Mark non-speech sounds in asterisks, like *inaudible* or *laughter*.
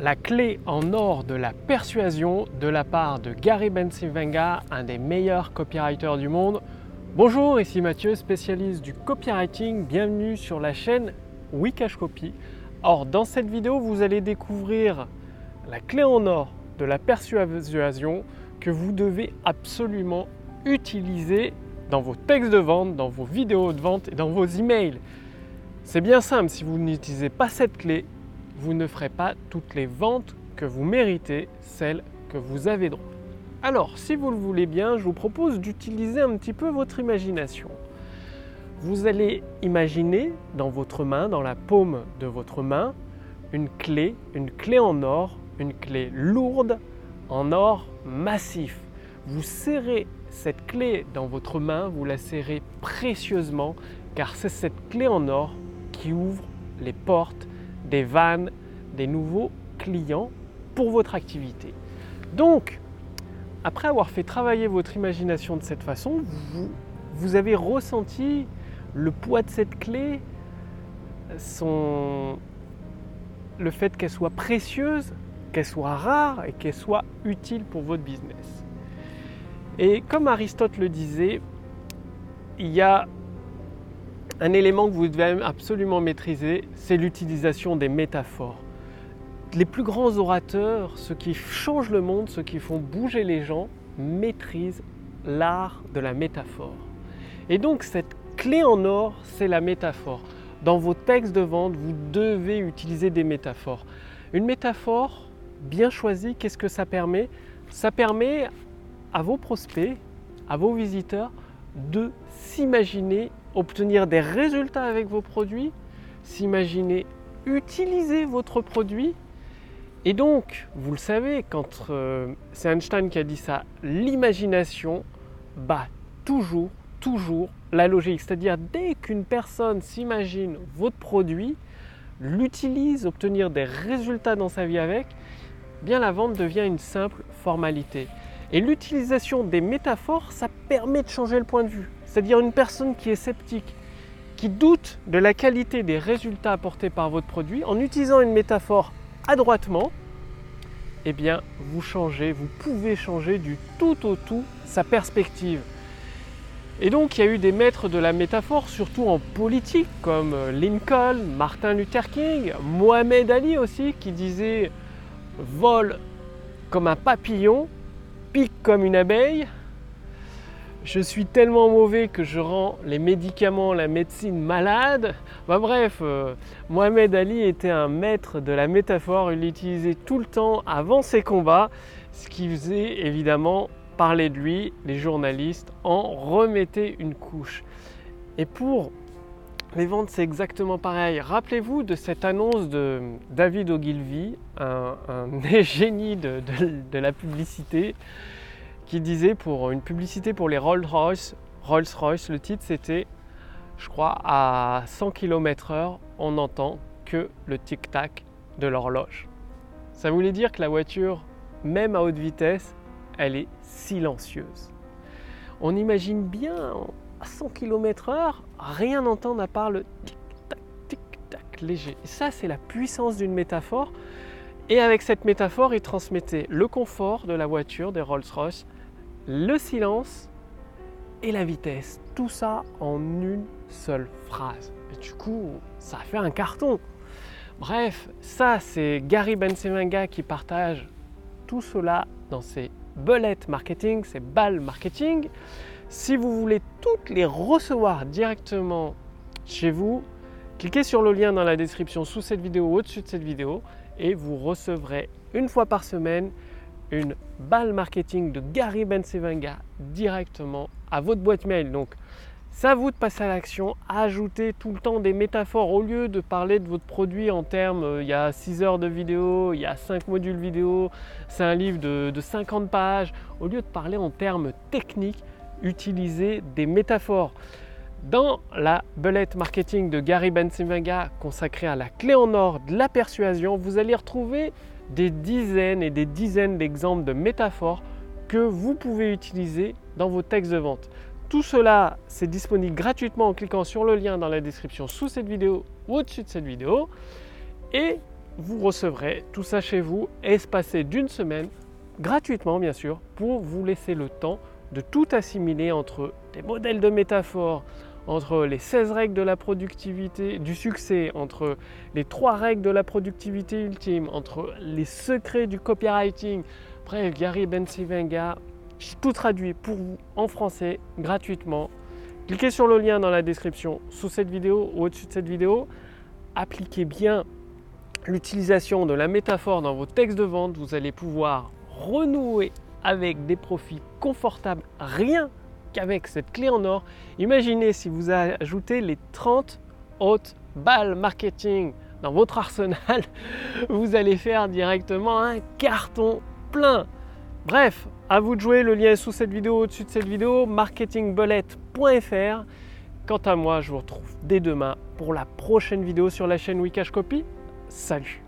la clé en or de la persuasion de la part de Gary Bensivenga, un des meilleurs copywriters du monde. Bonjour, ici Mathieu, spécialiste du copywriting. Bienvenue sur la chaîne Wikash Copy. Or, dans cette vidéo, vous allez découvrir la clé en or de la persuasion que vous devez absolument utiliser dans vos textes de vente, dans vos vidéos de vente et dans vos emails. C'est bien simple, si vous n'utilisez pas cette clé, vous ne ferez pas toutes les ventes que vous méritez, celles que vous avez droit. Alors, si vous le voulez bien, je vous propose d'utiliser un petit peu votre imagination. Vous allez imaginer dans votre main, dans la paume de votre main, une clé, une clé en or, une clé lourde en or massif. Vous serrez cette clé dans votre main, vous la serrez précieusement car c'est cette clé en or qui ouvre les portes des vannes, des nouveaux clients pour votre activité. Donc, après avoir fait travailler votre imagination de cette façon, vous, avez ressenti le poids de cette clé, son, le fait qu'elle soit précieuse, qu'elle soit rare et qu'elle soit utile pour votre business. Et comme Aristote le disait, il y a un élément que vous devez absolument maîtriser, c'est l'utilisation des métaphores. Les plus grands orateurs, ceux qui changent le monde, ceux qui font bouger les gens, maîtrisent l'art de la métaphore. Et donc cette clé en or, c'est la métaphore. Dans vos textes de vente, vous devez utiliser des métaphores. Une métaphore bien choisie, qu'est-ce que ça permet? Ça permet à vos prospects, à vos visiteurs, de s'imaginer obtenir des résultats avec vos produits, s'imaginer utiliser votre produit. Et donc, vous le savez, quand euh, c'est Einstein qui a dit ça, l'imagination bat toujours, toujours la logique. C'est-à-dire, dès qu'une personne s'imagine votre produit, l'utilise, obtenir des résultats dans sa vie avec, bien la vente devient une simple formalité. Et l'utilisation des métaphores, ça permet de changer le point de vue. C'est-à-dire une personne qui est sceptique, qui doute de la qualité des résultats apportés par votre produit, en utilisant une métaphore adroitement, eh bien, vous changez, vous pouvez changer du tout au tout sa perspective. Et donc, il y a eu des maîtres de la métaphore, surtout en politique, comme Lincoln, Martin Luther King, Mohamed Ali aussi, qui disait vol comme un papillon, pique comme une abeille, je suis tellement mauvais que je rends les médicaments, la médecine malade. Bref, euh, Mohamed Ali était un maître de la métaphore, il l'utilisait tout le temps avant ses combats, ce qui faisait évidemment parler de lui, les journalistes en remettaient une couche. Et pour les ventes, c'est exactement pareil. Rappelez-vous de cette annonce de David Ogilvy, un, *laughs* génie de la publicité qui disait pour une publicité pour les Rolls-Royce, Rolls-Royce, le titre c'était, je crois, à 100 km/h, on n'entend que le tic-tac de l'horloge. Ça voulait dire que la voiture, même à haute vitesse, elle est silencieuse. On imagine bien à 100 km/h, rien entendre à part le tic-tac, tic-tac léger. Et ça, c'est la puissance d'une métaphore. Et avec cette métaphore, il transmettait le confort de la voiture des Rolls-Royce le silence et la vitesse. Tout ça en une seule phrase. Et du coup, ça a fait un carton. Bref, ça c'est Gary Bensemanga qui partage tout cela dans ses bullets marketing, ses balles marketing. Si vous voulez toutes les recevoir directement chez vous, cliquez sur le lien dans la description sous cette vidéo ou au-dessus de cette vidéo et vous recevrez une fois par semaine une balle marketing de Gary Bensevenga directement à votre boîte mail. Donc, ça vous de passer à l'action, ajouter tout le temps des métaphores au lieu de parler de votre produit en termes euh, il y a 6 heures de vidéo, il y a 5 modules vidéo, c'est un livre de, 50 pages. Au lieu de parler en termes techniques, utilisez des métaphores. Dans la belette marketing de Gary Bensevenga consacrée à la clé en or de la persuasion, vous allez retrouver des dizaines et des dizaines d'exemples de métaphores que vous pouvez utiliser dans vos textes de vente. Tout cela, c'est disponible gratuitement en cliquant sur le lien dans la description sous cette vidéo ou au-dessus de cette vidéo. Et vous recevrez tout ça chez vous, espacé d'une semaine, gratuitement bien sûr, pour vous laisser le temps de tout assimiler entre des modèles de métaphores, entre les 16 règles de la productivité, du succès, entre les 3 règles de la productivité ultime, entre les secrets du copywriting. Bref, Gary Bensivenga, tout traduit pour vous en français gratuitement. Cliquez sur le lien dans la description sous cette vidéo ou au-dessus de cette vidéo. Appliquez bien l'utilisation de la métaphore dans vos textes de vente. Vous allez pouvoir renouer avec des profits confortables rien qu'avec cette clé en or. Imaginez si vous ajoutez les 30 hautes balles marketing dans votre arsenal, *laughs* vous allez faire directement un carton plein. Bref, à vous de jouer, le lien est sous cette vidéo, au-dessus de cette vidéo, marketingbullet.fr. Quant à moi, je vous retrouve dès demain pour la prochaine vidéo sur la chaîne Wikash Copy. Salut